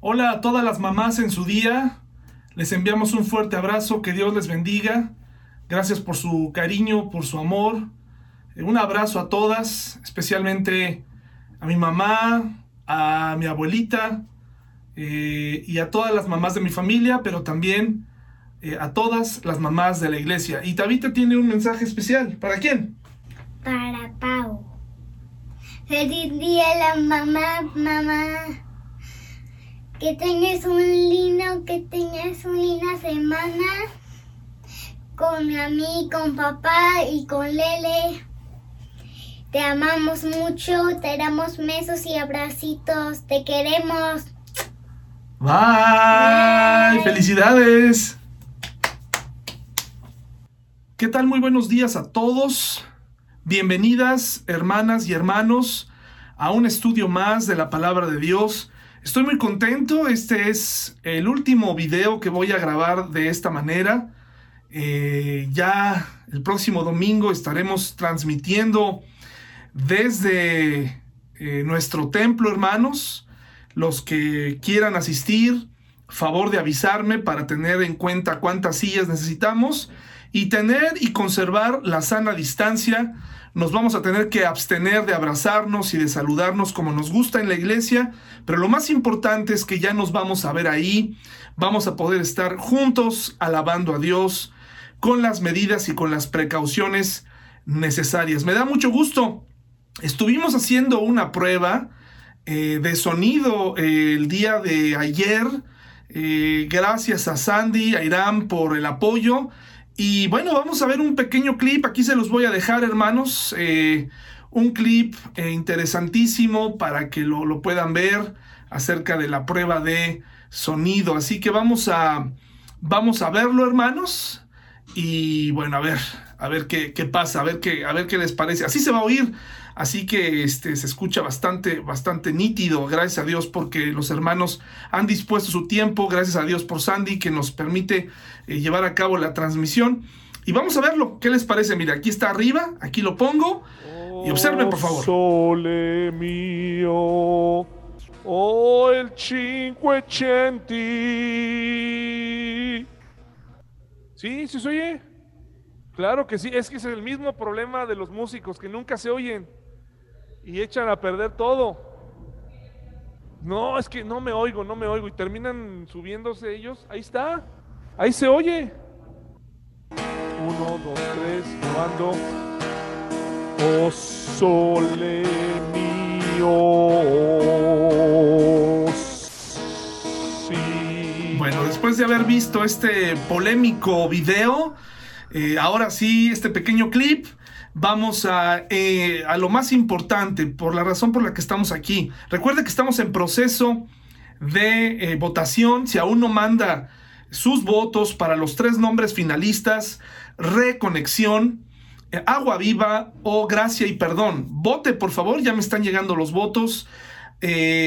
Hola a todas las mamás en su día. Les enviamos un fuerte abrazo. Que Dios les bendiga. Gracias por su cariño, por su amor. Eh, un abrazo a todas, especialmente a mi mamá, a mi abuelita eh, y a todas las mamás de mi familia, pero también eh, a todas las mamás de la iglesia. Y Tabita tiene un mensaje especial. ¿Para quién? Para Pau. Feliz día la mamá, mamá. Que tengas un lindo, que tengas una linda semana con mí, con papá y con Lele. Te amamos mucho, te damos besos y abracitos, te queremos. Bye. Felicidades. ¿Qué tal? Muy buenos días a todos. Bienvenidas, hermanas y hermanos, a un estudio más de la palabra de Dios. Estoy muy contento. Este es el último video que voy a grabar de esta manera. Eh, ya el próximo domingo estaremos transmitiendo desde eh, nuestro templo, hermanos. Los que quieran asistir, favor de avisarme para tener en cuenta cuántas sillas necesitamos y tener y conservar la sana distancia. Nos vamos a tener que abstener de abrazarnos y de saludarnos como nos gusta en la iglesia, pero lo más importante es que ya nos vamos a ver ahí, vamos a poder estar juntos alabando a Dios, con las medidas y con las precauciones necesarias. Me da mucho gusto. Estuvimos haciendo una prueba eh, de sonido eh, el día de ayer. Eh, gracias a Sandy, a Irán por el apoyo. Y bueno, vamos a ver un pequeño clip. Aquí se los voy a dejar, hermanos. un clip interesantísimo para que lo, lo puedan ver acerca de la prueba de sonido. Así que vamos a, vamos a verlo, hermanos. Y bueno, a ver, a ver qué, qué, pasa, a ver qué, a ver qué les parece. Así se va a oír, así que este, se escucha bastante, bastante nítido, gracias a Dios porque los hermanos han dispuesto su tiempo, gracias a Dios por Sandy que nos permite eh, llevar a cabo la transmisión. Y vamos a verlo, ¿qué les parece? Mira, aquí está arriba, aquí lo pongo y observen por favor. Sole mío, oh el 580. Sí, sí se oye. Claro que sí, es que es el mismo problema de los músicos que nunca se oyen y echan a perder todo. No, es que no me oigo, no me oigo y terminan subiéndose ellos. Ahí está, ahí se oye. Uno, dos, tres, probando. Oh, sole mío. Bueno, después de haber visto este polémico video, eh, ahora sí, este pequeño clip, vamos a, eh, a, lo más importante, por la razón por la que estamos aquí. Recuerde que estamos en proceso de eh, votación. Si aún no manda sus votos para los tres nombres finalistas, Reconexión, Agua Viva o Gracia y Perdón. Vote, por favor, ya me están llegando los votos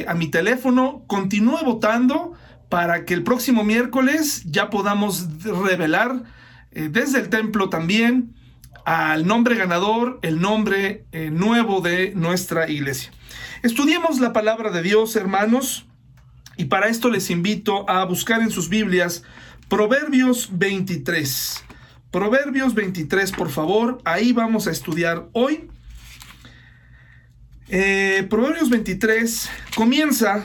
a mi teléfono. Continúe votando para que el próximo miércoles ya podamos revelar eh, desde el templo también al nombre ganador, el nombre eh, nuevo de nuestra iglesia. Estudiemos la palabra de Dios, hermanos, y para esto les invito a buscar en sus Biblias Proverbios 23. Proverbios 23, por favor, ahí vamos a estudiar hoy. Eh, Proverbios 23 comienza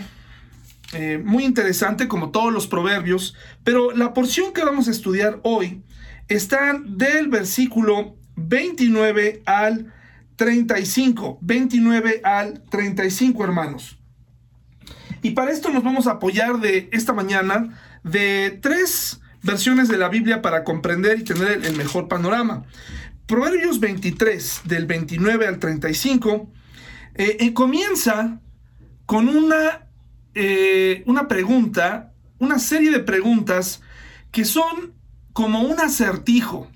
eh, muy interesante como todos los proverbios, pero la porción que vamos a estudiar hoy está del versículo 29 al 35, 29 al 35 hermanos. Y para esto nos vamos a apoyar de esta mañana de tres versiones de la Biblia para comprender y tener el mejor panorama. Proverbios 23 del 29 al 35 eh, eh, comienza con una eh, una pregunta, una serie de preguntas que son como un acertijo.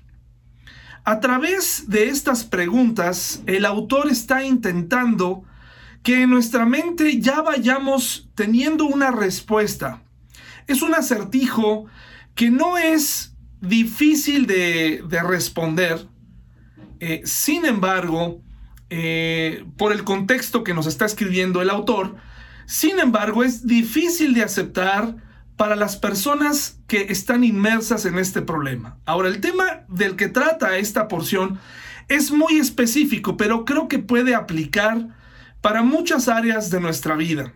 A través de estas preguntas, el autor está intentando que en nuestra mente ya vayamos teniendo una respuesta. Es un acertijo que no es difícil de, responder. Eh, sin embargo, eh, por el contexto que nos está escribiendo el autor, Sin embargo, es difícil de aceptar para las personas que están inmersas en este problema. Ahora, el tema del que trata esta porción es muy específico, pero creo que puede aplicar para muchas áreas de nuestra vida.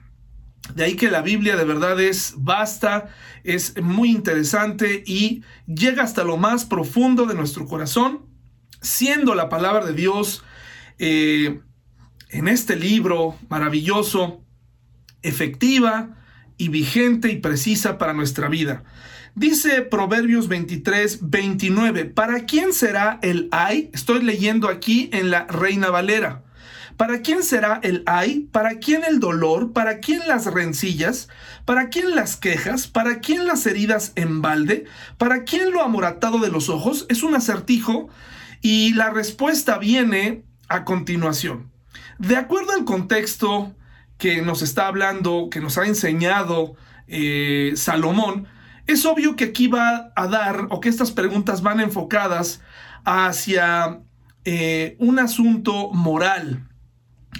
De ahí que la Biblia de verdad es vasta, es muy interesante y llega hasta lo más profundo de nuestro corazón, siendo la palabra de Dios eh, en este libro maravilloso, efectiva y vigente y precisa para nuestra vida. Dice Proverbios 23, 29, ¿para quién será el ay? Estoy leyendo aquí en la Reina Valera. ¿Para quién será el ay? ¿Para quién el dolor? ¿Para quién las rencillas? ¿Para quién las quejas? ¿Para quién las heridas en balde? ¿Para quién lo amoratado de los ojos? Es un acertijo y la respuesta viene a continuación. De acuerdo al contexto que nos está hablando, que nos ha enseñado eh, Salomón, es obvio que aquí va a dar o que estas preguntas van enfocadas hacia eh, un asunto moral,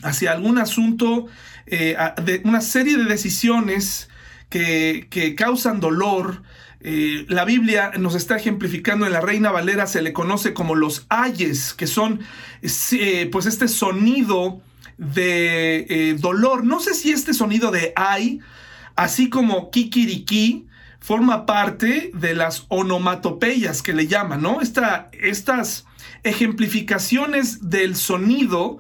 hacia algún asunto, eh, de una serie de decisiones que, causan dolor. La Biblia nos está ejemplificando en la Reina Valera, se le conoce como los ayes, que son pues este sonido de dolor. No sé si este sonido de ay, así como kikiriki, forma parte de las onomatopeyas que le llaman, ¿no? estas ejemplificaciones del sonido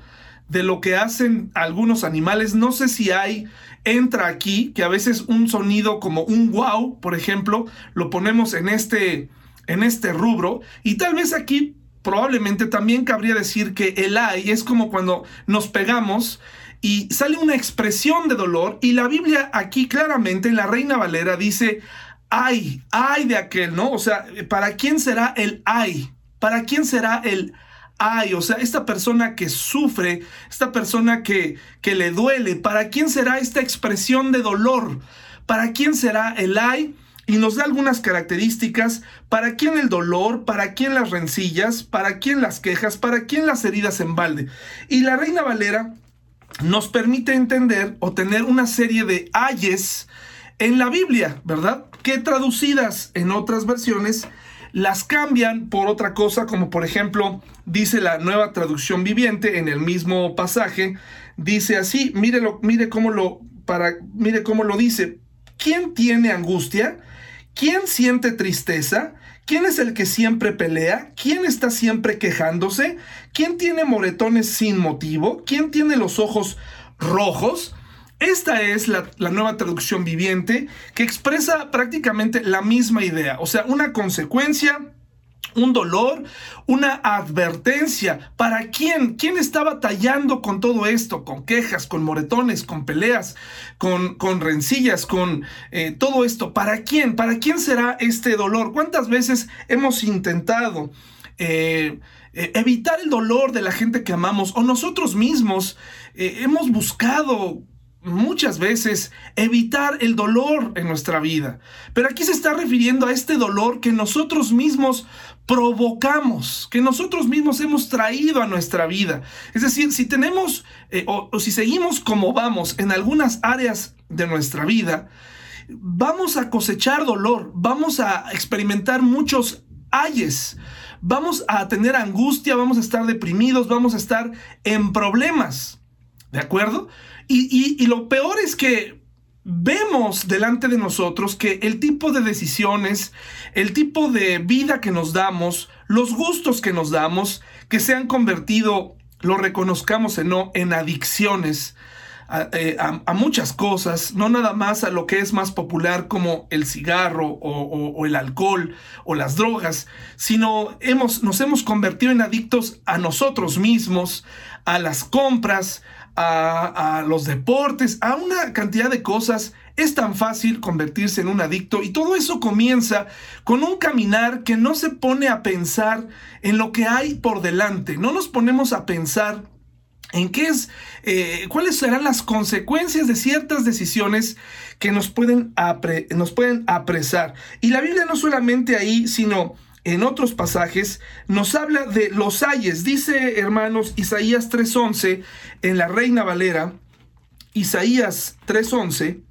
de lo que hacen algunos animales. No sé si hay, entra aquí, que a veces un sonido como un wow, por ejemplo, lo ponemos en este, en este rubro. Y tal vez aquí probablemente también cabría decir que el ay es como cuando nos pegamos y sale una expresión de dolor y la Biblia aquí claramente en la Reina Valera dice ay, ay de aquel, ¿no? O sea, ¿para quién será el ay? ¿Para quién será el ay? O sea, esta persona que sufre, esta persona que, que le duele, ¿para quién será esta expresión de dolor? ¿Para quién será el ay? Y nos da algunas características, para quién el dolor, para quién las rencillas, para quién las quejas, para quién las heridas en balde. Y la Reina Valera nos permite entender o tener una serie de ayes en la Biblia, ¿verdad? Que traducidas en otras versiones las cambian por otra cosa, como por ejemplo dice la nueva traducción viviente en el mismo pasaje, dice así, mírelo, mire cómo lo para mire cómo lo dice. ¿Quién tiene angustia? ¿Quién siente tristeza? ¿Quién es el que siempre pelea? ¿Quién está siempre quejándose? ¿Quién tiene moretones sin motivo? ¿Quién tiene los ojos rojos? Esta es la, nueva traducción viviente que expresa prácticamente la misma idea, o sea, una consecuencia, un dolor, una advertencia. ¿Para quién? ¿Quién está batallando con todo esto? Con quejas, con moretones, con peleas, con, con rencillas, con eh, todo esto. ¿Para quién? ¿Para quién será este dolor? ¿Cuántas veces hemos intentado... Eh, eh, evitar el dolor de la gente que amamos o nosotros mismos hemos buscado muchas veces evitar el dolor en nuestra vida. Pero aquí se está refiriendo a este dolor que nosotros mismos provocamos, que nosotros mismos hemos traído a nuestra vida. Es decir, si tenemos eh, o, si seguimos como vamos en algunas áreas de nuestra vida, vamos a cosechar dolor, vamos a experimentar muchos ayes, vamos a tener angustia, vamos a estar deprimidos, vamos a estar en problemas. ¿De acuerdo? Y, lo peor es que vemos delante de nosotros que el tipo de decisiones, el tipo de vida que nos damos, los gustos que nos damos, que se han convertido, lo reconozcamos o no, en adicciones eh, a, muchas cosas, no nada más a lo que es más popular como el cigarro o, el alcohol o las drogas, sino hemos, nos hemos convertido en adictos a nosotros mismos, a las compras, a, los deportes, a una cantidad de cosas. Es tan fácil convertirse en un adicto y todo eso comienza con un caminar que no se pone a pensar en lo que hay por delante. No nos ponemos a pensar en qué es, eh, cuáles serán las consecuencias de ciertas decisiones que nos pueden, nos pueden apresar. Y la Biblia no solamente ahí, sino en otros pasajes, nos habla de los ayes. Dice, hermanos, Isaías 3:11 en la Reina Valera, Isaías 3.11,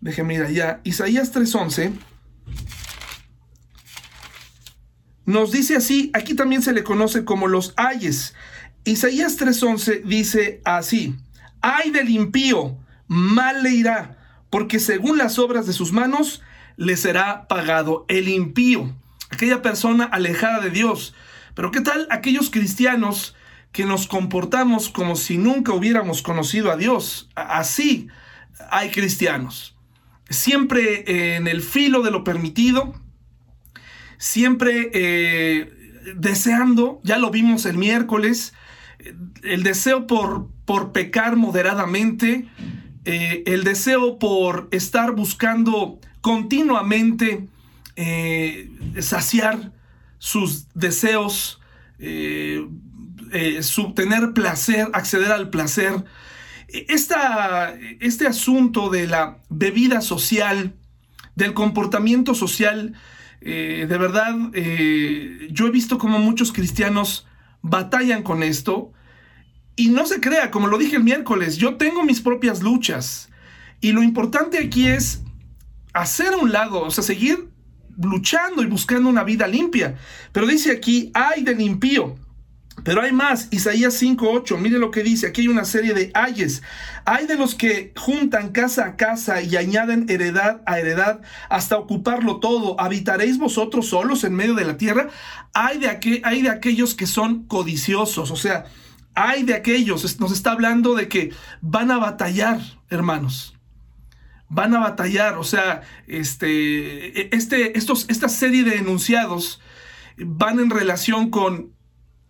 déjeme ir allá, Isaías 3.11, nos dice así, aquí también se le conoce como los ayes. Isaías 3.11 dice así, ay del impío, mal le irá, porque según las obras de sus manos le será pagado el impío, aquella persona alejada de Dios. Pero ¿qué tal aquellos cristianos que nos comportamos como si nunca hubiéramos conocido a Dios? Así hay cristianos. Siempre en el filo de lo permitido, siempre eh, deseando, ya lo vimos el miércoles, el deseo por, por pecar moderadamente, eh, el deseo por estar buscando continuamente eh, saciar sus deseos, eh, tener placer, acceder al placer. Esta, este asunto de la bebida social, del comportamiento social, de verdad, yo he visto como muchos cristianos batallan con esto y no se crea, como lo dije el miércoles, yo tengo mis propias luchas. Y lo importante aquí es hacer un lado, o sea, seguir luchando y buscando una vida limpia. Pero dice aquí, ay del impío. Pero hay más, Isaías 5.8, mire lo que dice, aquí hay una serie de ayes. Hay de los que juntan casa a casa y añaden heredad a heredad hasta ocuparlo todo. ¿Habitaréis vosotros solos en medio de la tierra? Hay de, hay de aquellos que son codiciosos, o sea, hay de aquellos, nos está hablando de que van a batallar, hermanos. Van a batallar, o sea, este, e, este, estos, esta serie de enunciados van en relación con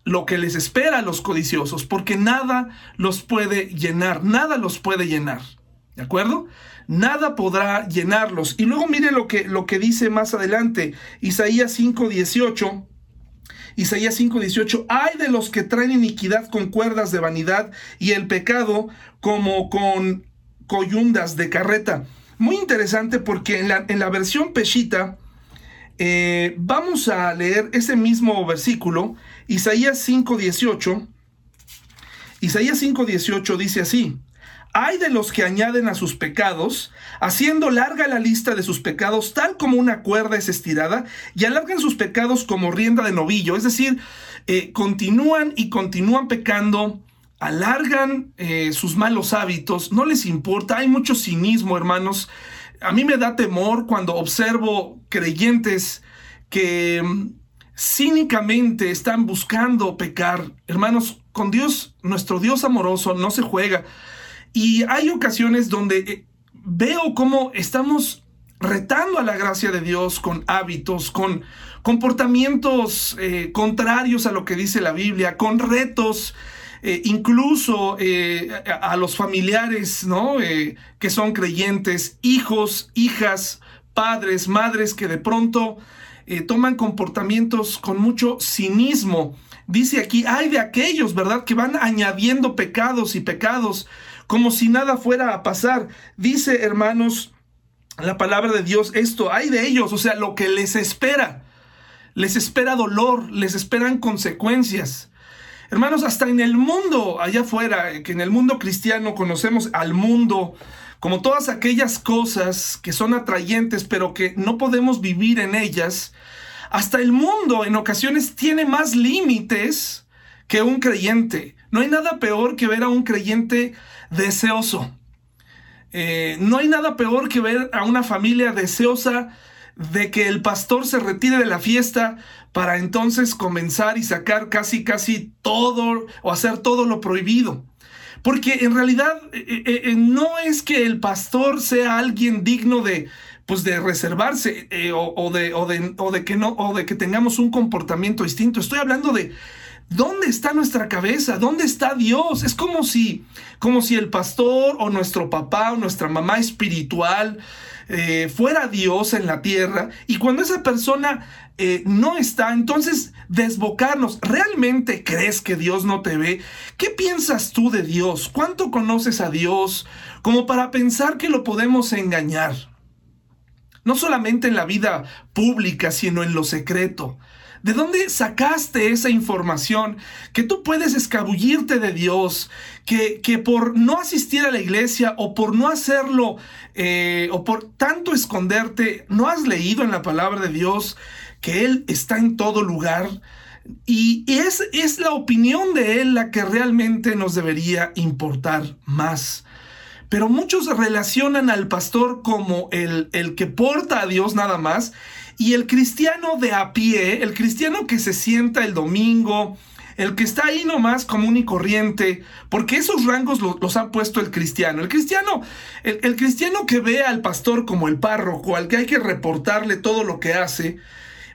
lo que les espera a los codiciosos, porque nada los puede llenar, nada los puede llenar. ¿De acuerdo? Nada podrá llenarlos. Y luego mire lo que, lo que dice más adelante, Isaías 5:18 Isaías 5:18, hay de los que traen iniquidad con cuerdas de vanidad y el pecado como con coyundas de carreta. Muy interesante porque en la, en la versión Peshita eh, vamos a leer ese mismo versículo, Isaías 5:18. Isaías 5:18 dice así, hay de los que añaden a sus pecados, haciendo larga la lista de sus pecados, tal como una cuerda es estirada, y alargan sus pecados como rienda de novillo. Es decir, eh, continúan y continúan pecando, alargan eh, sus malos hábitos, no les importa, hay mucho cinismo, hermanos. A mí me da temor cuando observo creyentes que mm, cínicamente están buscando pecar. Hermanos, con Dios, nuestro Dios amoroso, no se juega. Y hay ocasiones donde eh, veo cómo estamos retando a la gracia de Dios con hábitos, con comportamientos eh, contrarios a lo que dice la Biblia, con retos, eh, incluso a, los familiares, ¿no? que son creyentes, hijos, hijas, padres, madres que de pronto toman comportamientos con mucho cinismo. Dice aquí, hay de aquellos, ¿verdad? Que van añadiendo pecados y pecados como si nada fuera a pasar. Dice, hermanos, la palabra de Dios, esto, hay de ellos, o sea, lo que les espera. Les espera dolor, les esperan consecuencias. Hermanos, hasta en el mundo allá afuera, que en el mundo cristiano conocemos al mundo como todas aquellas cosas que son atrayentes, pero que no podemos vivir en ellas, hasta el mundo en ocasiones tiene más límites que un creyente. No hay nada peor que ver a un creyente deseoso. Eh, no hay nada peor que ver a una familia deseosa de que el pastor se retire de la fiesta para entonces comenzar y sacar casi casi todo o hacer todo lo prohibido. Porque en realidad eh, eh, no es que el pastor sea alguien digno de pues de reservarse o, de, o, de, o de que no o de que tengamos un comportamiento distinto. Estoy hablando de ¿Dónde está nuestra cabeza? ¿Dónde está Dios? Es como si, como si el pastor o nuestro papá o nuestra mamá espiritual eh, fuera Dios en la tierra y cuando esa persona eh, no está, entonces desbocarnos. ¿Realmente crees que Dios no te ve? ¿Qué piensas tú de Dios? ¿Cuánto conoces a Dios como para pensar que lo podemos engañar? No solamente en la vida pública, sino en lo secreto. ¿De dónde sacaste esa información? Que tú puedes escabullirte de Dios, que, que por no asistir a la iglesia o por no hacerlo eh, o por tanto esconderte, no has leído en la palabra de Dios que Él está en todo lugar. Y es, es la opinión de Él la que realmente nos debería importar más. Pero muchos relacionan al pastor como el, el que porta a Dios nada más y el cristiano de a pie, el cristiano que se sienta el domingo, el que está ahí nomás común y corriente, porque esos rangos los ha puesto el cristiano. El cristiano, el, cristiano que ve al pastor como el párroco, al que hay que reportarle todo lo que hace,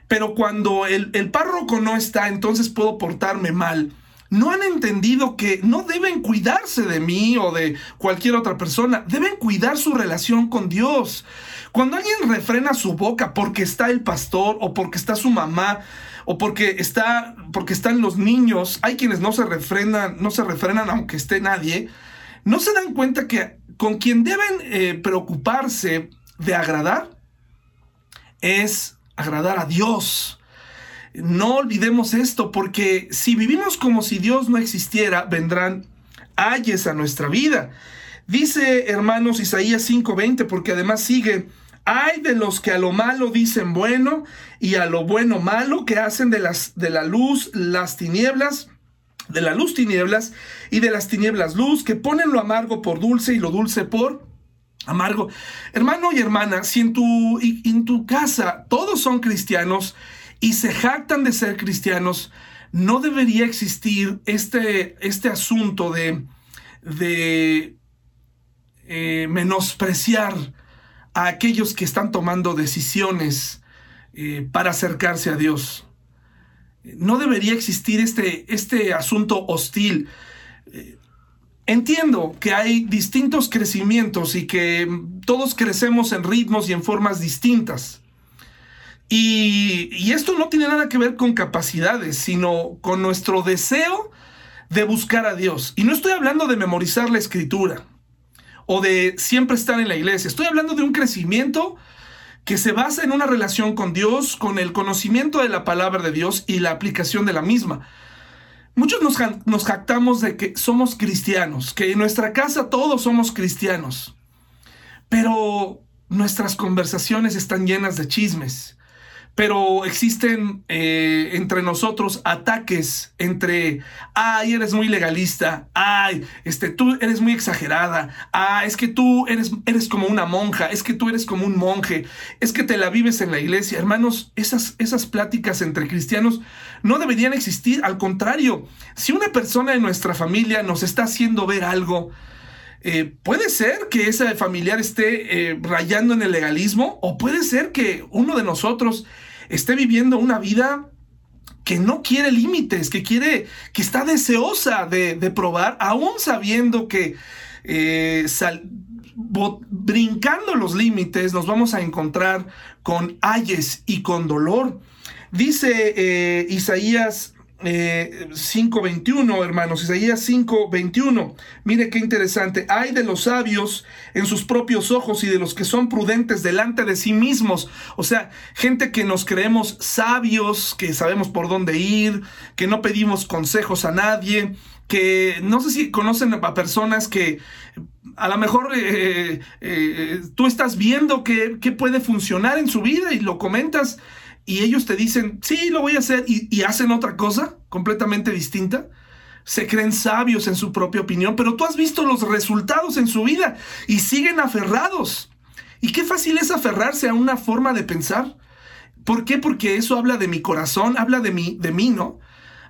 pero cuando el, el párroco no está, entonces puedo portarme mal no han entendido que no deben cuidarse de mí o de cualquier otra persona, deben cuidar su relación con Dios. Cuando alguien refrena su boca porque está el pastor o porque está su mamá o porque está porque están los niños, hay quienes no se refrenan, no se refrenan aunque esté nadie, no se dan cuenta que con quien deben eh, preocuparse de agradar es agradar a Dios. No olvidemos esto, porque si vivimos como si Dios no existiera, vendrán ayes a nuestra vida. Dice, hermanos, Isaías 5:20, porque además sigue, hay de los que a lo malo dicen bueno y a lo bueno malo, que hacen de, las, de la luz las tinieblas, de la luz tinieblas y de las tinieblas luz, que ponen lo amargo por dulce y lo dulce por amargo. Hermano y hermana, si en tu, en tu casa todos son cristianos y se jactan de ser cristianos, no debería existir este, este asunto de, de eh, menospreciar a aquellos que están tomando decisiones eh, para acercarse a Dios. No debería existir este, este asunto hostil. Eh, entiendo que hay distintos crecimientos y que todos crecemos en ritmos y en formas distintas. Y, esto no tiene nada que ver con capacidades, sino con nuestro deseo de buscar a Dios. Y no estoy hablando de memorizar la escritura o de siempre estar en la iglesia. Estoy hablando de un crecimiento que se basa en una relación con Dios, con el conocimiento de la palabra de Dios y la aplicación de la misma. Muchos nos, jactamos de que somos cristianos, que en nuestra casa todos somos cristianos, pero nuestras conversaciones están llenas de chismes pero existen eh, entre nosotros ataques entre, ay, eres muy legalista, ay, este, tú eres muy exagerada, ah, es que tú eres, eres como una monja, es que tú eres como un monje, es que te la vives en la iglesia. Hermanos, esas, esas pláticas entre cristianos no deberían existir, al contrario, si una persona en nuestra familia nos está haciendo ver algo, eh, puede ser que ese familiar esté eh, rayando en el legalismo o puede ser que uno de nosotros esté viviendo una vida que no quiere límites, que quiere, que está deseosa de, probar, aún sabiendo que eh, brincando los límites nos vamos a encontrar con ayes y con dolor. Dice Isaías 5.21, eh, hermanos, Isaías 5.21. Mire qué interesante. Hay de los sabios en sus propios ojos y de los que son prudentes delante de sí mismos. O sea, gente que nos creemos sabios, que sabemos por dónde ir, que no pedimos consejos a nadie, que no sé si conocen a personas que a lo mejor eh, eh, tú estás viendo que puede funcionar en su vida y lo comentas y ellos te dicen, sí, lo voy a hacer, y, hacen otra cosa completamente distinta. Se creen sabios en su propia opinión, pero tú has visto los resultados en su vida y siguen aferrados. Y qué fácil es aferrarse a una forma de pensar. ¿Por qué? Porque eso habla de mi corazón, habla de mí, de mí, ¿no?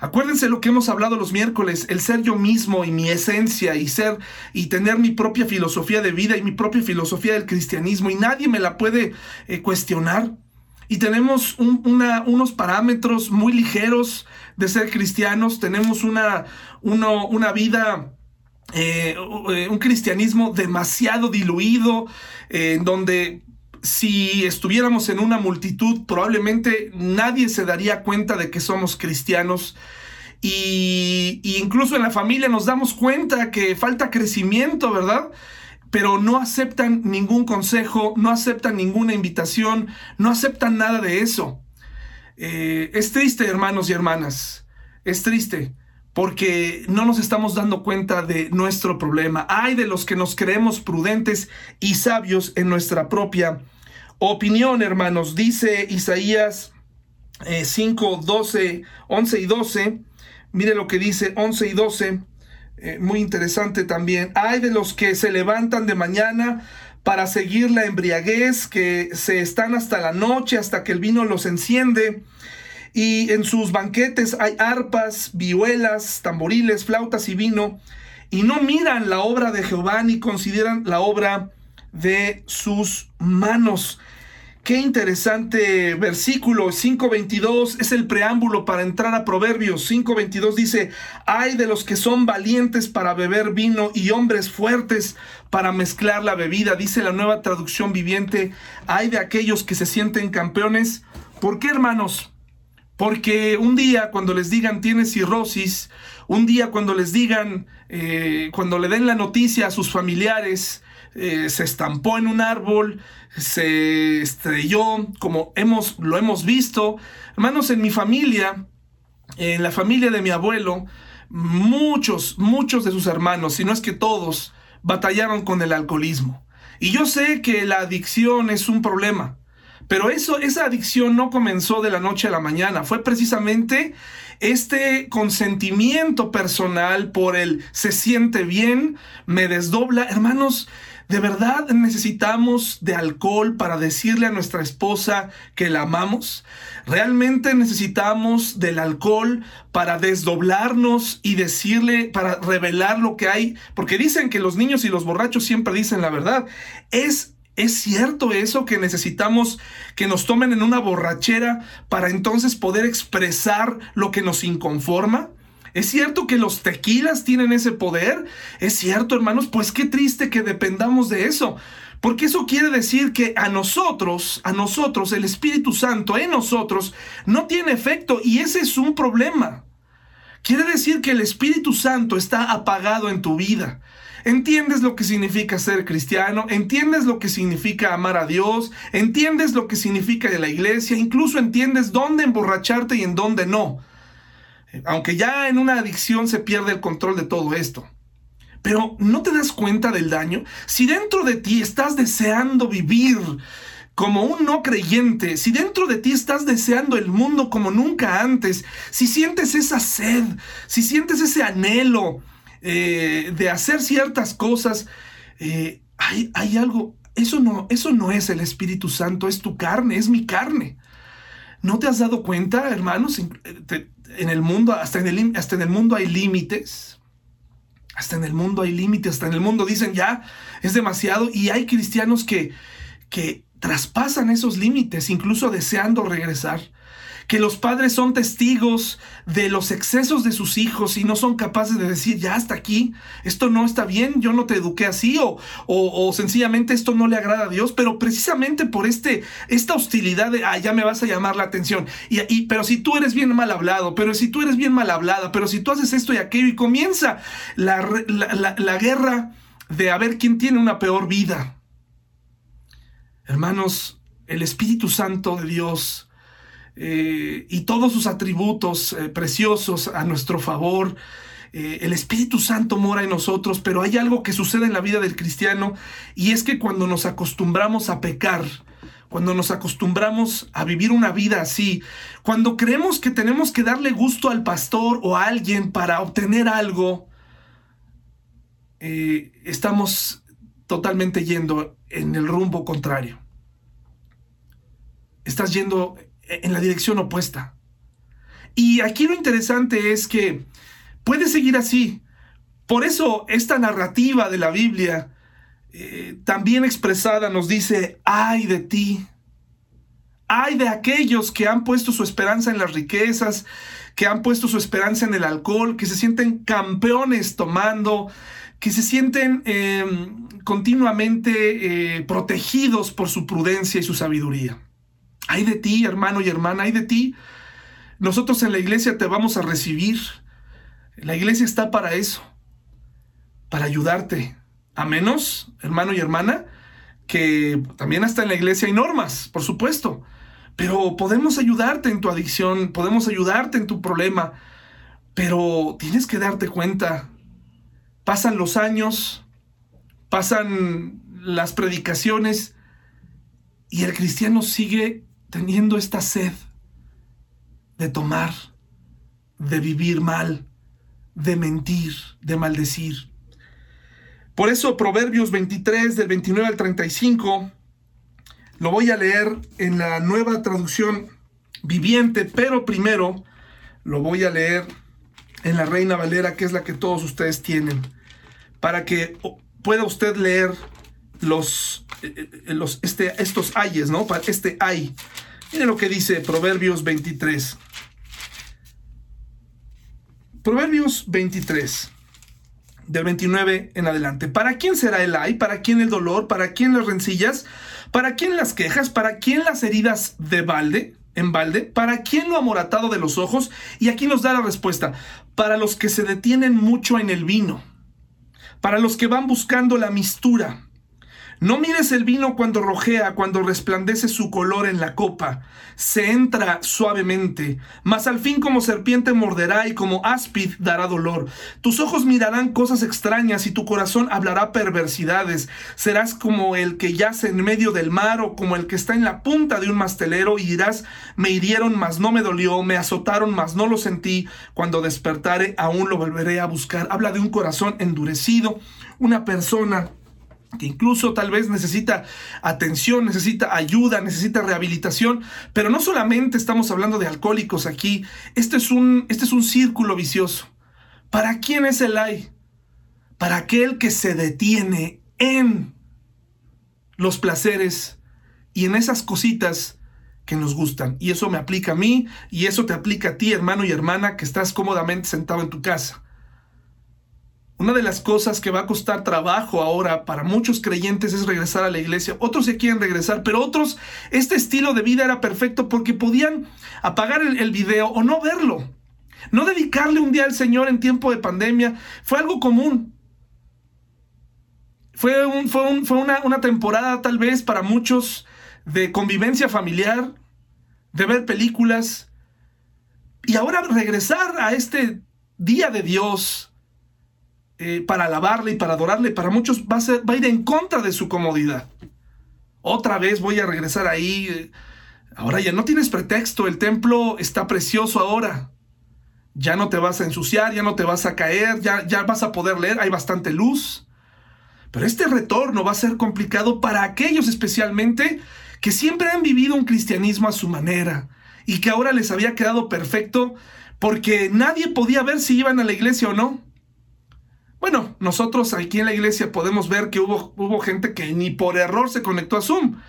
Acuérdense lo que hemos hablado los miércoles, el ser yo mismo y mi esencia y ser y tener mi propia filosofía de vida y mi propia filosofía del cristianismo y nadie me la puede eh, cuestionar y tenemos unos parámetros muy ligeros de ser cristianos, tenemos una, una vida, eh, un cristianismo demasiado diluido, eh, en donde si estuviéramos en una multitud, probablemente nadie se daría cuenta de que somos cristianos. Y incluso en la familia nos damos cuenta que falta crecimiento, ¿verdad? Pero no aceptan ningún consejo, no aceptan ninguna invitación, no aceptan nada de eso. Eh, es triste, hermanos y hermanas, es triste porque no nos estamos dando cuenta de nuestro problema. Hay de los que nos creemos prudentes y sabios en nuestra propia opinión, hermanos. Dice Isaías 5, 12, 11 y 12. Mire lo que dice 11 y 12. Eh, muy interesante también. Hay de los que se levantan de mañana para seguir la embriaguez, que se están hasta la noche, hasta que el vino los enciende. Y en sus banquetes hay arpas, vihuelas, tamboriles, flautas y vino. Y no miran la obra de Jehová ni consideran la obra de sus manos. Qué interesante versículo 5.22 es el preámbulo para entrar a Proverbios. 5.22 dice, hay de los que son valientes para beber vino y hombres fuertes para mezclar la bebida. Dice la nueva traducción viviente, hay de aquellos que se sienten campeones. ¿Por qué hermanos? Porque un día cuando les digan tienes cirrosis, un día cuando les digan, eh, cuando le den la noticia a sus familiares, eh, se estampó en un árbol, se estrelló, como hemos, lo hemos visto. Hermanos, en mi familia, en la familia de mi abuelo, muchos, muchos de sus hermanos, si no es que todos, batallaron con el alcoholismo. Y yo sé que la adicción es un problema, pero eso, esa adicción no comenzó de la noche a la mañana, fue precisamente este consentimiento personal por el se siente bien, me desdobla. Hermanos, ¿De verdad necesitamos de alcohol para decirle a nuestra esposa que la amamos? ¿Realmente necesitamos del alcohol para desdoblarnos y decirle, para revelar lo que hay? Porque dicen que los niños y los borrachos siempre dicen la verdad. ¿Es, es cierto eso que necesitamos que nos tomen en una borrachera para entonces poder expresar lo que nos inconforma? ¿Es cierto que los tequilas tienen ese poder? ¿Es cierto, hermanos? Pues qué triste que dependamos de eso. Porque eso quiere decir que a nosotros, a nosotros, el Espíritu Santo en nosotros no tiene efecto y ese es un problema. Quiere decir que el Espíritu Santo está apagado en tu vida. ¿Entiendes lo que significa ser cristiano? ¿Entiendes lo que significa amar a Dios? ¿Entiendes lo que significa de la iglesia? Incluso entiendes dónde emborracharte y en dónde no. Aunque ya en una adicción se pierde el control de todo esto. Pero ¿no te das cuenta del daño? Si dentro de ti estás deseando vivir como un no creyente, si dentro de ti estás deseando el mundo como nunca antes, si sientes esa sed, si sientes ese anhelo eh, de hacer ciertas cosas, eh, hay, algo, eso no, eso no es el Espíritu Santo, es tu carne, es mi carne. ¿No te has dado cuenta, hermanos? En el mundo, hasta en el, hasta en el mundo hay límites. Hasta en el mundo hay límites, hasta en el mundo dicen ya es demasiado y hay cristianos que, que traspasan esos límites, incluso deseando regresar que los padres son testigos de los excesos de sus hijos y no son capaces de decir, ya hasta aquí, esto no está bien, yo no te eduqué así o, o, sencillamente esto no le agrada a Dios, pero precisamente por este, esta hostilidad de, ah, ya me vas a llamar la atención, y, y, pero si tú eres bien mal hablado, pero si tú eres bien mal hablada, pero si tú haces esto y aquello y comienza la, la, la guerra de a ver quién tiene una peor vida. Hermanos, el Espíritu Santo de Dios eh, y todos sus atributos eh, preciosos a nuestro favor. Eh, el Espíritu Santo mora en nosotros, pero hay algo que sucede en la vida del cristiano y es que cuando nos acostumbramos a pecar, cuando nos acostumbramos a vivir una vida así, cuando creemos que tenemos que darle gusto al pastor o a alguien para obtener algo, estamos totalmente yendo en el rumbo contrario. Estás yendo en la dirección opuesta. Y aquí lo interesante es que puede seguir así. Por eso esta narrativa de la Biblia, eh, también expresada, nos dice, ay de ti, ay de aquellos que han puesto su esperanza en las riquezas, que han puesto su esperanza en el alcohol, que se sienten campeones tomando, que se sienten em, continuamente eh, protegidos por su prudencia y su sabiduría. Hay de ti, hermano y hermana, hay de ti. Nosotros en la iglesia te vamos a recibir. La iglesia está para eso, para ayudarte. A menos, hermano y hermana, que también hasta en la iglesia hay normas, por supuesto. pero podemos ayudarte en tu adicción, podemos ayudarte en tu problema, pero tienes que darte cuenta. Pasan los años, pasan las predicaciones y el cristiano sigue teniendo esta sed de tomar, de vivir mal, de mentir, de maldecir. Por eso Proverbios 23 del 29 al 35 lo voy a leer en la nueva traducción viviente, pero primero lo voy a leer en la Reina Valera, que es la que todos ustedes tienen, para que pueda usted leer los, eh, eh, los este, estos ayes, ¿no? Este ay. Miren lo que dice Proverbios 23. Proverbios 23, del 29 en adelante. ¿Para quién será el ay? ¿Para quién el dolor? ¿Para quién las rencillas? ¿Para quién las quejas? ¿Para quién las heridas de balde? En balde, ¿para quién lo amoratado de los ojos? Y aquí nos da la respuesta, para los que se detienen mucho en el vino, para los que van buscando la mistura, no mires el vino cuando rojea, cuando resplandece su color en la copa. Se entra suavemente, mas al fin como serpiente morderá y como áspid dará dolor. Tus ojos mirarán cosas extrañas y tu corazón hablará perversidades. Serás como el que yace en medio del mar o como el que está en la punta de un mastelero y dirás, me hirieron, mas no me dolió, me azotaron, mas no lo sentí. Cuando despertare, aún lo volveré a buscar. Habla de un corazón endurecido, una persona que incluso tal vez necesita atención, necesita ayuda, necesita rehabilitación, pero no solamente estamos hablando de alcohólicos aquí, este es un, este es un círculo vicioso. ¿Para quién es el ay? Para aquel que se detiene en los placeres y en esas cositas que nos gustan. Y eso me aplica a mí y eso te aplica a ti, hermano y hermana, que estás cómodamente sentado en tu casa. Una de las cosas que va a costar trabajo ahora para muchos creyentes es regresar a la iglesia. Otros se quieren regresar, pero otros, este estilo de vida era perfecto porque podían apagar el, video o no verlo. No dedicarle un día al Señor en tiempo de pandemia fue algo común. Fue, un, fue, una, una temporada tal vez para muchos de convivencia familiar, de ver películas. Y ahora regresar a este día de Dios, eh, para alabarle y para adorarle, para muchos va a, ser, va a ir en contra de su comodidad. Otra vez voy a regresar ahí. Eh, ahora ya no tienes pretexto, el templo está precioso ahora. Ya no te vas a ensuciar, ya no te vas a caer, ya, ya vas a poder leer, hay bastante luz. Pero este retorno va a ser complicado para aquellos especialmente que siempre han vivido un cristianismo a su manera y que ahora les había quedado perfecto porque nadie podía ver si iban a la iglesia o no. Bueno, nosotros aquí en la iglesia podemos ver que hubo, gente que ni por error se conectó a Zoom.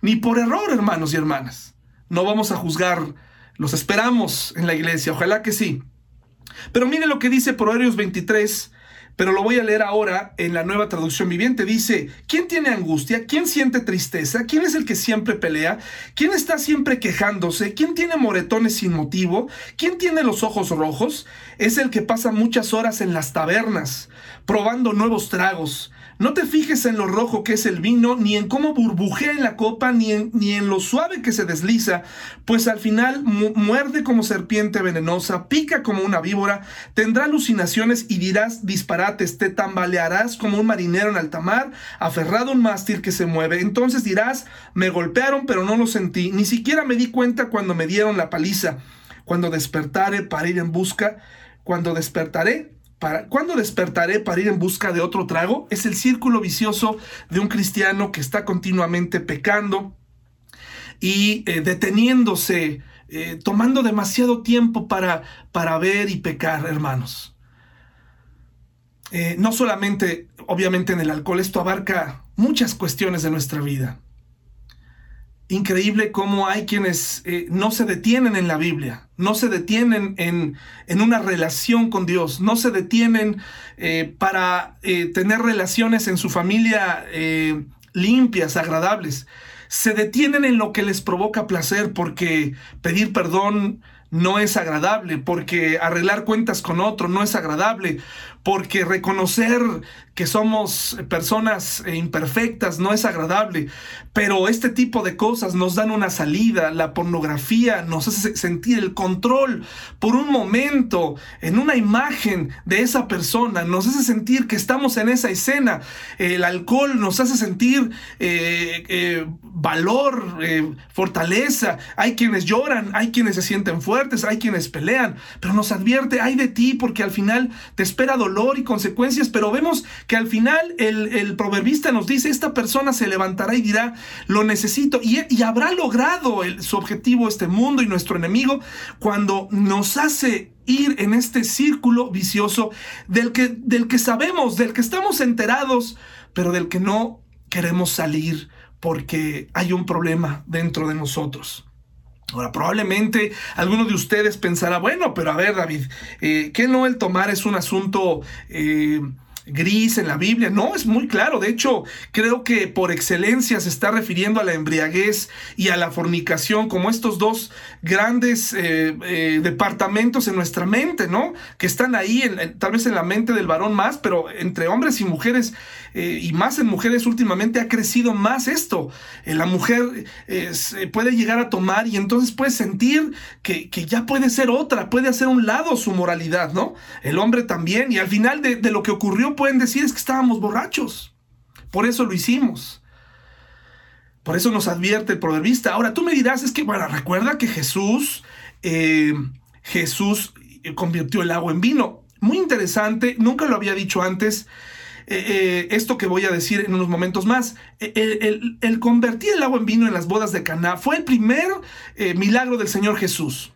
Ni por error, hermanos y hermanas. No vamos a juzgar. Los esperamos en la iglesia. Ojalá que sí. Pero mire lo que dice Proverbios 23, pero lo voy a leer ahora en la nueva traducción viviente. Dice, ¿quién tiene angustia? ¿Quién siente tristeza? ¿Quién es el que siempre pelea? ¿Quién está siempre quejándose? ¿Quién tiene moretones sin motivo? ¿Quién tiene los ojos rojos? Es el que pasa muchas horas en las tabernas, probando nuevos tragos no te fijes en lo rojo que es el vino, ni en cómo burbujea en la copa, ni en, ni en lo suave que se desliza, pues al final muerde como serpiente venenosa, pica como una víbora, tendrá alucinaciones y dirás disparates, te tambalearás como un marinero en alta mar, aferrado a un mástil que se mueve. Entonces dirás, me golpearon pero no lo sentí, ni siquiera me di cuenta cuando me dieron la paliza. Cuando despertare para ir en busca, cuando despertaré ¿Cuándo despertaré para ir en busca de otro trago? Es el círculo vicioso de un cristiano que está continuamente pecando y eh, deteniéndose, eh, tomando demasiado tiempo para, para ver y pecar, hermanos. Eh, no solamente, obviamente, en el alcohol, esto abarca muchas cuestiones de nuestra vida increíble cómo hay quienes eh, no se detienen en la Biblia, no se detienen en, en una relación con Dios, no se detienen eh, para eh, tener relaciones en su familia limpias, agradables. Se detienen en lo que les provoca placer porque pedir perdón no es agradable, porque arreglar cuentas con otro no es agradable, porque reconocer que somos personas imperfectas no es agradable, pero este tipo de cosas nos dan una salida, la pornografía nos hace sentir el control por un momento en una imagen de esa persona, nos hace sentir que estamos en esa escena, el alcohol nos hace sentir eh, eh, valor, eh, fortaleza, hay quienes lloran, hay quienes se sienten fuertes, hay quienes pelean, pero nos advierte, hay de ti porque al final te espera dolor y consecuencias, pero vemos que al final el, proverbista nos dice, esta persona se levantará y dirá, lo necesito, y, habrá logrado su objetivo este mundo y nuestro enemigo cuando nos hace ir en este círculo vicioso del que, del que sabemos, del que estamos enterados, pero del que no queremos salir porque hay un problema dentro de nosotros. Ahora, probablemente alguno de ustedes pensará, bueno, pero a ver, David, eh, que no el tomar es un asunto eh, gris en la Biblia. No, es muy claro. De hecho, creo que por excelencia se está refiriendo a la embriaguez y a la fornicación como estos dos grandes eh, departamentos en nuestra mente, ¿no? Que están ahí, tal vez en la mente del varón más, pero entre hombres y mujeres, eh, y más en mujeres últimamente ha crecido más esto. la mujer puede llegar a tomar y entonces puede sentir que, ya puede ser otra, puede hacer un lado su moralidad, ¿no? El hombre también. Y al final de, lo que ocurrió pueden decir es que estábamos borrachos. Por eso lo hicimos. Por eso nos advierte el proverbista. Ahora tú me dirás, es que, bueno, recuerda que Jesús, eh, Jesús convirtió el agua en vino. Muy interesante, nunca lo había dicho antes. Eh, eh, esto que voy a decir en unos momentos más, el, el, convertir el agua en vino en las bodas de Caná fue el primer milagro del Señor Jesús.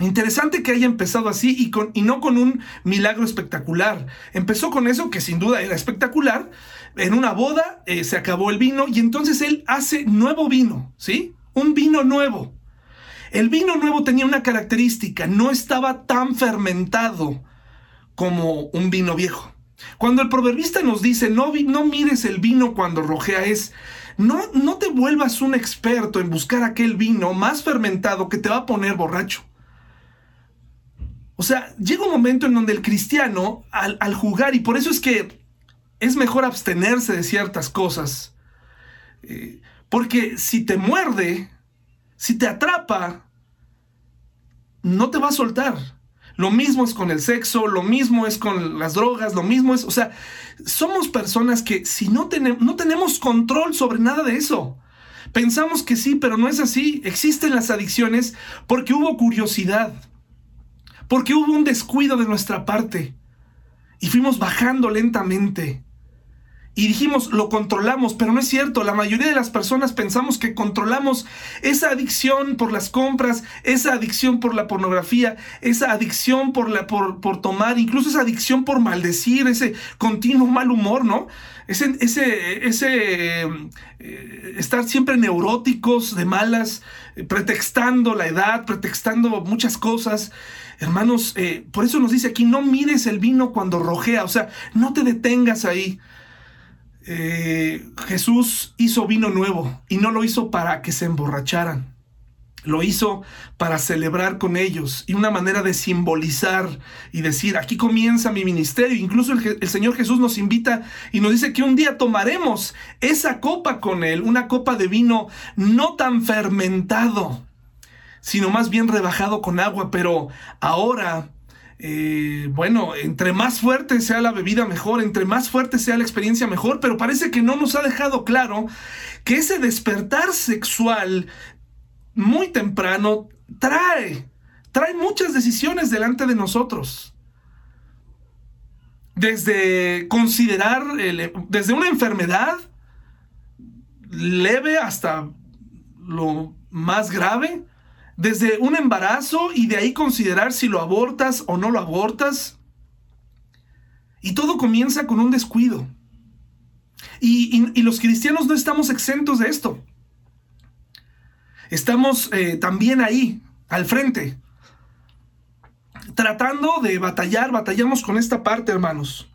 Interesante que haya empezado así y, con, y no con un milagro espectacular. Empezó con eso que sin duda era espectacular. En una boda eh, se acabó el vino y entonces él hace nuevo vino, ¿sí? Un vino nuevo. El vino nuevo tenía una característica, no estaba tan fermentado como un vino viejo. Cuando el proverbista nos dice, no, no mires el vino cuando rojea, es, no, no te vuelvas un experto en buscar aquel vino más fermentado que te va a poner borracho. O sea, llega un momento en donde el cristiano, al, jugar, y por eso es que es mejor abstenerse de ciertas cosas, eh, porque si te muerde, si te atrapa, no te va a soltar. Lo mismo es con el sexo, lo mismo es con las drogas, lo mismo es, o sea, somos personas que si no, tenemos, no tenemos control sobre nada de eso. Pensamos que sí, pero no es así. Existen las adicciones porque hubo curiosidad porque hubo un descuido de nuestra parte y fuimos bajando lentamente. Y dijimos, lo controlamos, pero no es cierto. La mayoría de las personas pensamos que controlamos esa adicción por las compras, esa adicción por la pornografía, esa adicción por, la, por, por tomar, incluso esa adicción por maldecir, ese continuo mal humor, ¿no? Ese, ese, eh, estar siempre neuróticos, de malas, eh, pretextando la edad, pretextando muchas cosas. Hermanos, eh, por eso nos dice aquí, no mires el vino cuando rojea, o sea, no te detengas ahí. Eh, Jesús hizo vino nuevo y no lo hizo para que se emborracharan. Lo hizo para celebrar con ellos y una manera de simbolizar y decir, aquí comienza mi ministerio. Incluso el, el, Señor Jesús nos invita y nos dice que un día tomaremos esa copa con Él, una copa de vino no tan fermentado, sino más bien rebajado con agua, pero ahora... Eh, bueno, entre más fuerte sea la bebida mejor, entre más fuerte sea la experiencia mejor, pero parece que no nos ha dejado claro que ese despertar sexual muy temprano trae, trae muchas decisiones delante de nosotros. Desde considerar, desde una enfermedad leve hasta lo más grave, desde un embarazo y de ahí considerar si lo abortas o no lo abortas. Y todo comienza con un descuido. Y, los cristianos no estamos exentos de esto. Estamos eh, también ahí, al frente, tratando de batallar, batallamos con esta parte, hermanos.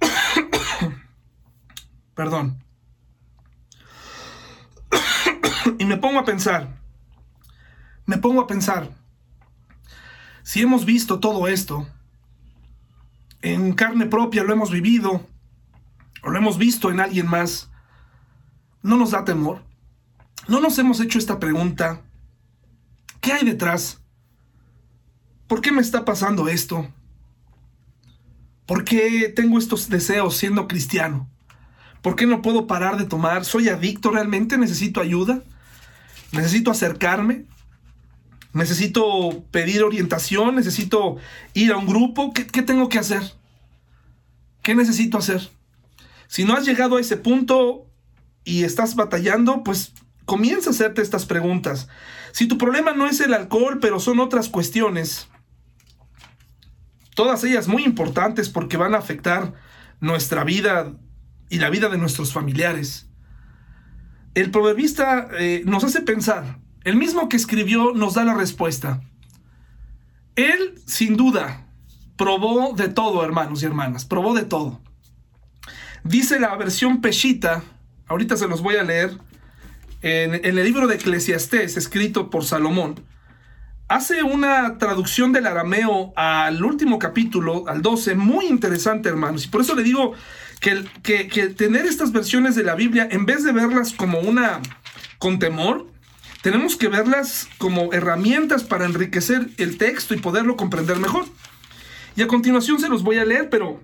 Perdón. y me pongo a pensar, me pongo a pensar, si hemos visto todo esto, en carne propia lo hemos vivido, o lo hemos visto en alguien más, ¿no nos da temor? ¿No nos hemos hecho esta pregunta? ¿Qué hay detrás? ¿Por qué me está pasando esto? ¿Por qué tengo estos deseos siendo cristiano? ¿Por qué no puedo parar de tomar? ¿Soy adicto realmente? ¿Necesito ayuda? ¿Necesito acercarme? ¿Necesito pedir orientación? ¿Necesito ir a un grupo? ¿Qué, tengo que hacer? ¿Qué necesito hacer? Si no has llegado a ese punto y estás batallando, pues comienza a hacerte estas preguntas. Si tu problema no es el alcohol, pero son otras cuestiones, todas ellas muy importantes porque van a afectar nuestra vida y la vida de nuestros familiares. El proverbista eh, nos hace pensar, el mismo que escribió nos da la respuesta. Él, sin duda, probó de todo, hermanos y hermanas, probó de todo. Dice la versión Peshita, ahorita se los voy a leer, en, en el libro de Eclesiastés, escrito por Salomón, hace una traducción del arameo al último capítulo, al 12, muy interesante, hermanos. Y por eso le digo que, que, que, tener estas versiones de la Biblia, en vez de verlas como una con temor, tenemos que verlas como herramientas para enriquecer el texto y poderlo comprender mejor. Y a continuación se los voy a leer, pero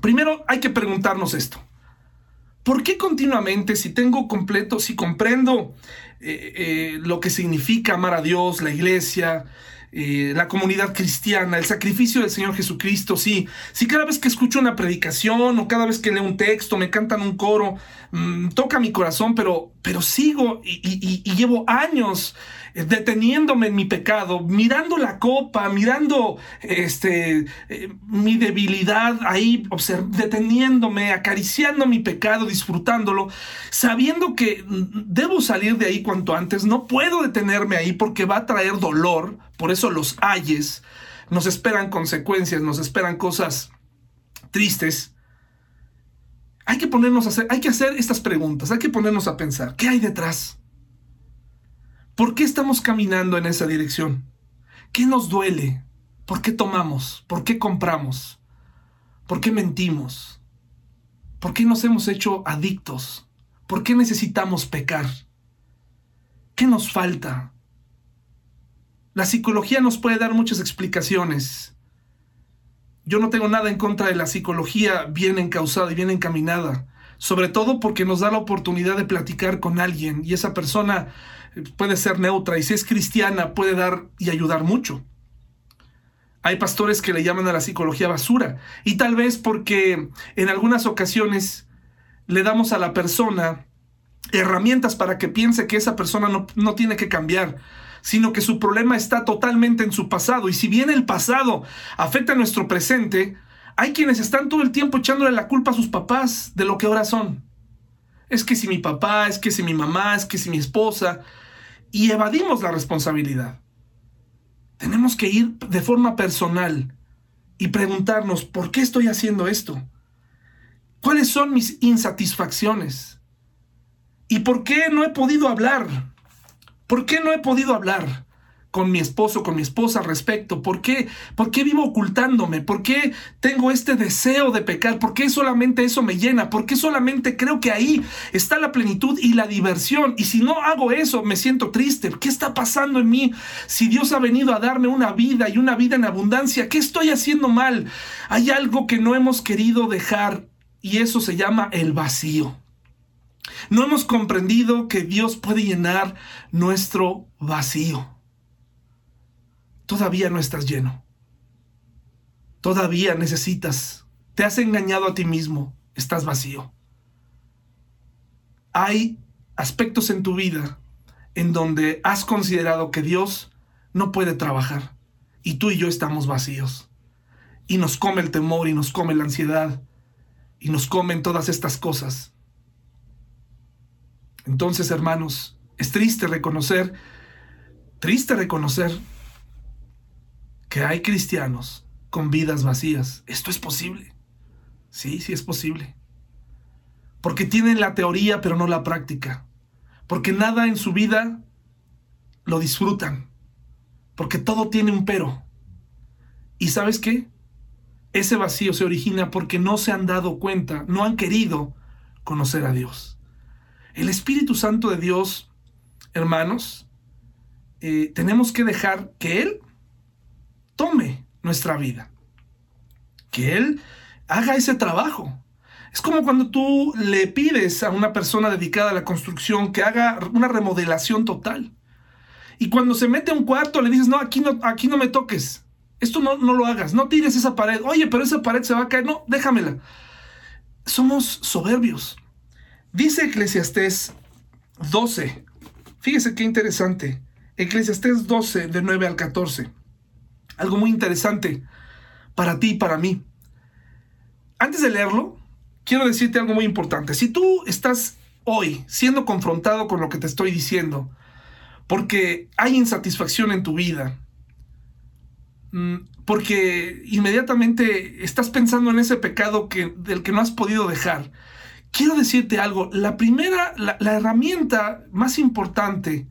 primero hay que preguntarnos esto. ¿Por qué continuamente, si tengo completo, si comprendo eh, eh, lo que significa amar a Dios, la iglesia, eh, la comunidad cristiana, el sacrificio del Señor Jesucristo, sí, sí cada vez que escucho una predicación o cada vez que leo un texto, me cantan un coro, mmm, toca mi corazón, pero, pero sigo y llevo años deteniéndome en mi pecado, mirando la copa, mirando este, eh, mi debilidad ahí, deteniéndome, acariciando mi pecado, disfrutándolo, sabiendo que debo salir de ahí cuanto antes, no puedo detenerme ahí porque va a traer dolor, por eso los ayes, nos esperan consecuencias, nos esperan cosas tristes. Hay que ponernos a hacer, hay que hacer estas preguntas, hay que ponernos a pensar, ¿qué hay detrás? ¿Por qué estamos caminando en esa dirección? ¿Qué nos duele? ¿Por qué tomamos? ¿Por qué compramos? ¿Por qué mentimos? ¿Por qué nos hemos hecho adictos? ¿Por qué necesitamos pecar? ¿Qué nos falta? La psicología nos puede dar muchas explicaciones. Yo no tengo nada en contra de la psicología bien encausada y bien encaminada, sobre todo porque nos da la oportunidad de platicar con alguien y esa persona puede ser neutra y si es cristiana puede dar y ayudar mucho. Hay pastores que le llaman a la psicología basura y tal vez porque en algunas ocasiones le damos a la persona herramientas para que piense que esa persona no, no tiene que cambiar, sino que su problema está totalmente en su pasado. Y si bien el pasado afecta a nuestro presente, hay quienes están todo el tiempo echándole la culpa a sus papás de lo que ahora son. Es que si mi papá, es que si mi mamá, es que si mi esposa, y evadimos la responsabilidad. Tenemos que ir de forma personal y preguntarnos, ¿por qué estoy haciendo esto? ¿Cuáles son mis insatisfacciones? ¿Y por qué no he podido hablar? ¿Por qué no he podido hablar? Con mi esposo, con mi esposa al respecto? ¿Por qué? ¿Por qué vivo ocultándome? ¿Por qué tengo este deseo de pecar? ¿Por qué solamente eso me llena? ¿Por qué solamente creo que ahí está la plenitud y la diversión? Y si no hago eso, me siento triste. ¿Qué está pasando en mí? Si Dios ha venido a darme una vida y una vida en abundancia, ¿qué estoy haciendo mal? Hay algo que no hemos querido dejar y eso se llama el vacío. No hemos comprendido que Dios puede llenar nuestro vacío todavía no estás lleno. Todavía necesitas. Te has engañado a ti mismo. Estás vacío. Hay aspectos en tu vida en donde has considerado que Dios no puede trabajar y tú y yo estamos vacíos. Y nos come el temor y nos come la ansiedad y nos comen todas estas cosas. Entonces, hermanos, es triste reconocer, triste reconocer que hay cristianos con vidas vacías. Esto es posible. Sí, sí es posible. Porque tienen la teoría pero no la práctica. Porque nada en su vida lo disfrutan. porque todo tiene un pero. ¿Y sabes qué? Ese vacío se origina porque no se han dado cuenta, no han querido conocer a Dios. El Espíritu Santo de Dios, hermanos, eh, tenemos que dejar que Él tome nuestra vida. Que Él haga ese trabajo. Es como cuando tú le pides a una persona dedicada a la construcción que haga una remodelación total. Y cuando se mete a un cuarto le dices, no, aquí no, aquí no me toques. Esto no, no lo hagas. No tires esa pared. Oye, pero esa pared se va a caer. No, déjamela. Somos soberbios. Dice Eclesiastés 12. Fíjese qué interesante. Eclesiastés 12, de 9 al 14. Algo muy interesante para ti y para mí. Antes de leerlo, quiero decirte algo muy importante. Si tú estás hoy siendo confrontado con lo que te estoy diciendo, porque hay insatisfacción en tu vida, mm, porque inmediatamente estás pensando en ese pecado que, del que no has podido dejar, quiero decirte algo. La primera, la, la herramienta más importante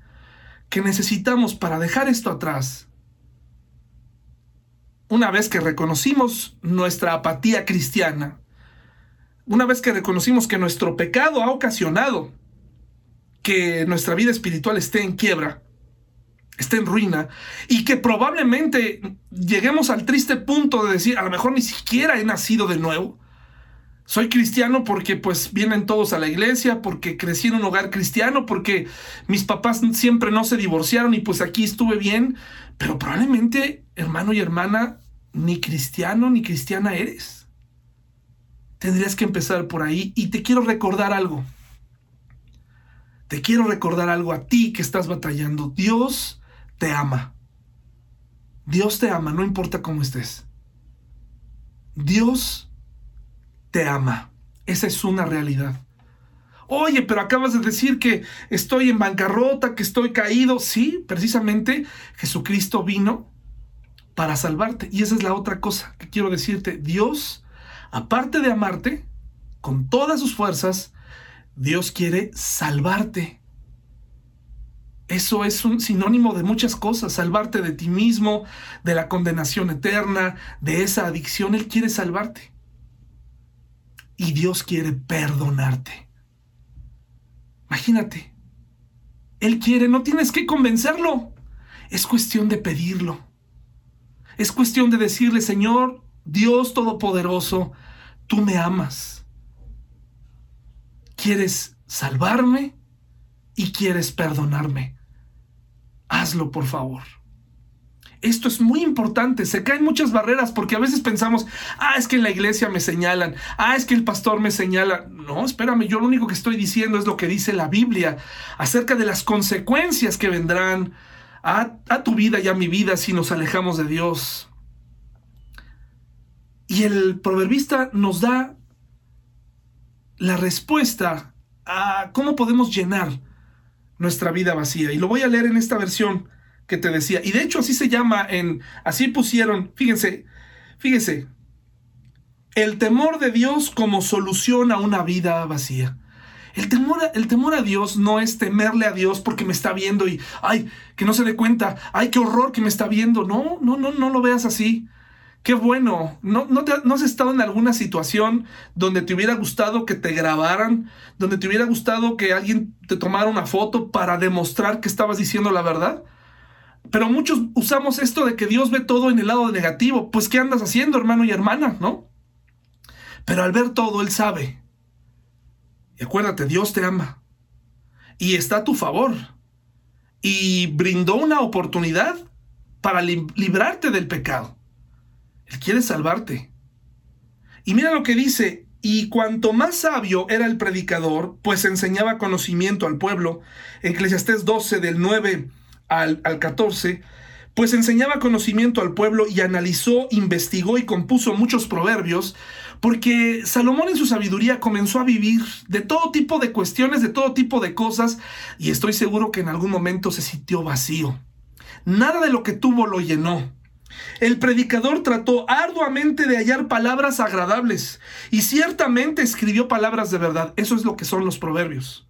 que necesitamos para dejar esto atrás, una vez que reconocimos nuestra apatía cristiana, una vez que reconocimos que nuestro pecado ha ocasionado que nuestra vida espiritual esté en quiebra, esté en ruina, y que probablemente lleguemos al triste punto de decir, a lo mejor ni siquiera he nacido de nuevo. Soy cristiano porque pues vienen todos a la iglesia, porque crecí en un hogar cristiano, porque mis papás siempre no se divorciaron y pues aquí estuve bien, pero probablemente, hermano y hermana, ni cristiano ni cristiana eres. Tendrías que empezar por ahí y te quiero recordar algo. Te quiero recordar algo a ti que estás batallando. Dios te ama. Dios te ama, no importa cómo estés. Dios te ama. Esa es una realidad. Oye, pero acabas de decir que estoy en bancarrota, que estoy caído. Sí, precisamente Jesucristo vino para salvarte. Y esa es la otra cosa que quiero decirte. Dios aparte de amarte con todas sus fuerzas, Dios quiere salvarte. Eso es un sinónimo de muchas cosas, salvarte de ti mismo, de la condenación eterna, de esa adicción. Él quiere salvarte. Y Dios quiere perdonarte. Imagínate. Él quiere, no tienes que convencerlo. Es cuestión de pedirlo. Es cuestión de decirle, Señor, Dios Todopoderoso, tú me amas. Quieres salvarme y quieres perdonarme. Hazlo, por favor. Esto es muy importante, se caen muchas barreras porque a veces pensamos, ah, es que en la iglesia me señalan, ah, es que el pastor me señala. No, espérame, yo lo único que estoy diciendo es lo que dice la Biblia acerca de las consecuencias que vendrán a, a tu vida y a mi vida si nos alejamos de Dios. Y el proverbista nos da la respuesta a cómo podemos llenar nuestra vida vacía. Y lo voy a leer en esta versión que te decía. Y de hecho así se llama en, así pusieron, fíjense, fíjense, el temor de Dios como solución a una vida vacía. El temor, a, Dios no es temerle a Dios porque me está viendo y, ay, que no se dé cuenta, ay, qué horror que me está viendo. No, no, no, no lo veas así. Qué bueno. ¿No, no, has estado en alguna situación donde te hubiera gustado que te grabaran? Donde te hubiera gustado que alguien te tomara una foto para demostrar que estabas diciendo la verdad? Pero muchos usamos esto de que Dios ve todo en el lado negativo. Pues, ¿qué andas haciendo, hermano y hermana? ¿No? Pero al ver todo, Él sabe. Y acuérdate, Dios te ama. Y está a tu favor. Y brindó una oportunidad para librarte del pecado. Él quiere salvarte. Y mira lo que dice, y cuanto más sabio era el predicador, pues enseñaba conocimiento al pueblo, Eclesiastés 12 del 9 al, al 14, pues enseñaba conocimiento al pueblo y analizó, investigó y compuso muchos proverbios, porque Salomón en su sabiduría comenzó a vivir de todo tipo de cuestiones, de todo tipo de cosas, y estoy seguro que en algún momento se sintió vacío. Nada de lo que tuvo lo llenó. El predicador trató arduamente de hallar palabras agradables y ciertamente escribió palabras de verdad. Eso es lo que son los proverbios.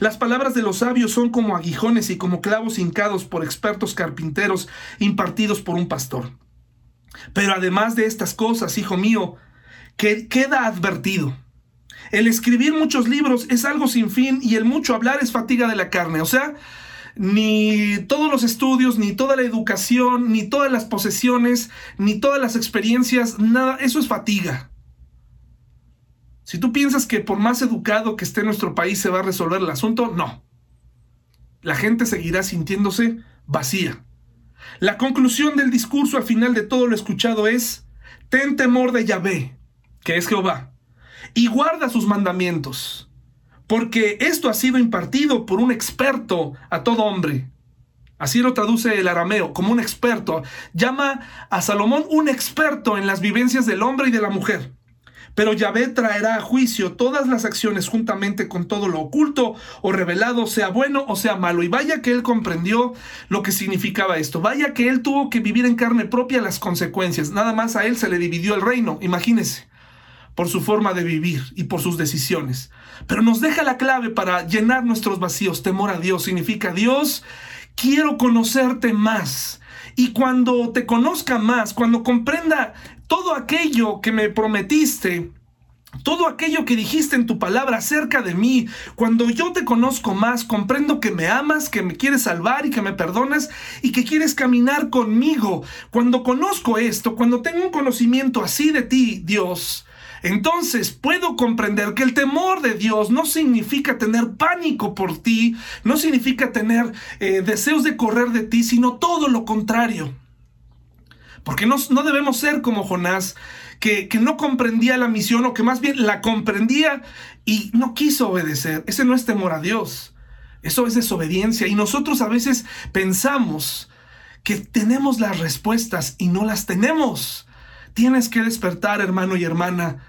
Las palabras de los sabios son como aguijones y como clavos hincados por expertos carpinteros impartidos por un pastor. Pero además de estas cosas, hijo mío, que queda advertido. El escribir muchos libros es algo sin fin y el mucho hablar es fatiga de la carne. O sea, ni todos los estudios, ni toda la educación, ni todas las posesiones, ni todas las experiencias, nada, eso es fatiga. Si tú piensas que por más educado que esté nuestro país se va a resolver el asunto, no. La gente seguirá sintiéndose vacía. La conclusión del discurso al final de todo lo escuchado es, ten temor de Yahvé, que es Jehová, y guarda sus mandamientos, porque esto ha sido impartido por un experto a todo hombre. Así lo traduce el arameo, como un experto. Llama a Salomón un experto en las vivencias del hombre y de la mujer. Pero Yahvé traerá a juicio todas las acciones juntamente con todo lo oculto o revelado, sea bueno o sea malo. Y vaya que él comprendió lo que significaba esto. Vaya que él tuvo que vivir en carne propia las consecuencias. Nada más a él se le dividió el reino, imagínese, por su forma de vivir y por sus decisiones. Pero nos deja la clave para llenar nuestros vacíos. Temor a Dios significa Dios, quiero conocerte más. Y cuando te conozca más, cuando comprenda todo aquello que me prometiste, todo aquello que dijiste en tu palabra acerca de mí, cuando yo te conozco más, comprendo que me amas, que me quieres salvar y que me perdonas y que quieres caminar conmigo. Cuando conozco esto, cuando tengo un conocimiento así de ti, Dios, entonces puedo comprender que el temor de Dios no significa tener pánico por ti, no significa tener eh, deseos de correr de ti, sino todo lo contrario. Porque no, no debemos ser como Jonás, que, que, no comprendía la misión o que más bien la comprendía y no quiso obedecer. Ese no es temor a Dios. Eso es desobediencia. Y nosotros a veces pensamos que tenemos las respuestas y no las tenemos. Tienes que despertar, hermano y hermana,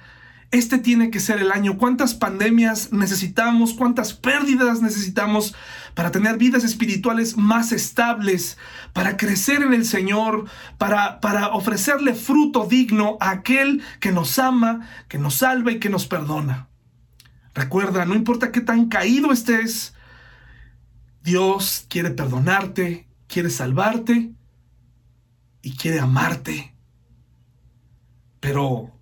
este tiene que ser el año. ¿Cuántas pandemias necesitamos? ¿Cuántas pérdidas necesitamos para tener vidas espirituales más estables? Para crecer en el Señor, para, para ofrecerle fruto digno a aquel que nos ama, que nos salva y que nos perdona. Recuerda, no importa qué tan caído estés, Dios quiere perdonarte, quiere salvarte y quiere amarte. Pero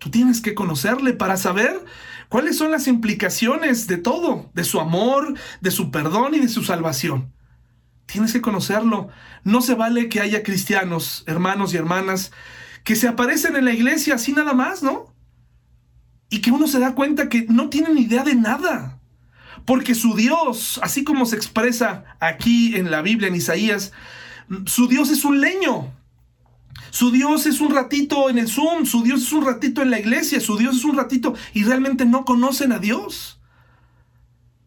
Tú tienes que conocerle para saber cuáles son las implicaciones de todo, de su amor, de su perdón y de su salvación. Tienes que conocerlo. No se vale que haya cristianos, hermanos y hermanas, que se aparecen en la iglesia así nada más, ¿no? Y que uno se da cuenta que no tienen idea de nada. Porque su Dios, así como se expresa aquí en la Biblia, en Isaías, su Dios es un leño. Su Dios es un ratito en el Zoom, su Dios es un ratito en la iglesia, su Dios es un ratito y realmente no conocen a Dios.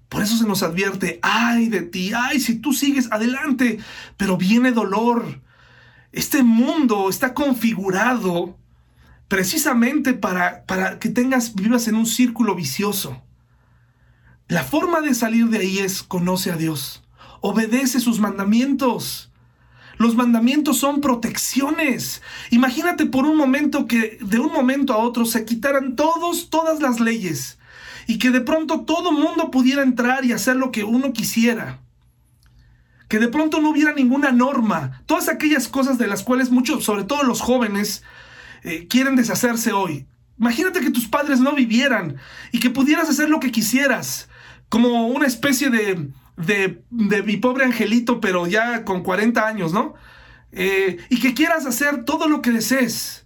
Por eso se nos advierte, ay de ti, ay, si tú sigues adelante, pero viene dolor. Este mundo está configurado precisamente para, para que tengas, vivas en un círculo vicioso. La forma de salir de ahí es conoce a Dios, obedece sus mandamientos. Los mandamientos son protecciones. Imagínate por un momento que de un momento a otro se quitaran todos, todas las leyes y que de pronto todo mundo pudiera entrar y hacer lo que uno quisiera. Que de pronto no hubiera ninguna norma. Todas aquellas cosas de las cuales muchos, sobre todo los jóvenes, eh, quieren deshacerse hoy. Imagínate que tus padres no vivieran y que pudieras hacer lo que quisieras, como una especie de, de, mi pobre angelito, pero ya con 40 años, ¿no? Eh, y que quieras hacer todo lo que desees.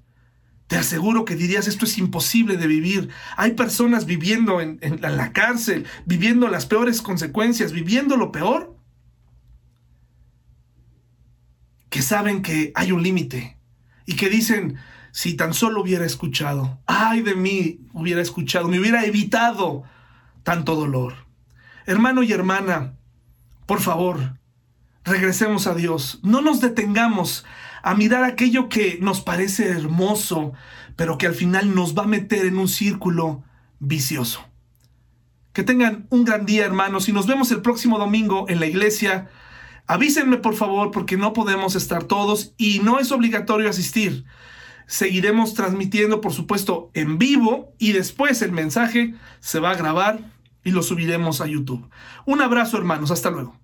Te aseguro que dirías, esto es imposible de vivir. Hay personas viviendo en, en la cárcel, viviendo las peores consecuencias, viviendo lo peor, que saben que hay un límite y que dicen, si tan solo hubiera escuchado, ay de mí hubiera escuchado, me hubiera evitado tanto dolor. Hermano y hermana, por favor, regresemos a Dios. No nos detengamos a mirar aquello que nos parece hermoso, pero que al final nos va a meter en un círculo vicioso. Que tengan un gran día, hermanos, y nos vemos el próximo domingo en la iglesia. Avísenme, por favor, porque no podemos estar todos y no es obligatorio asistir. Seguiremos transmitiendo, por supuesto, en vivo y después el mensaje se va a grabar y lo subiremos a YouTube. Un abrazo hermanos, hasta luego.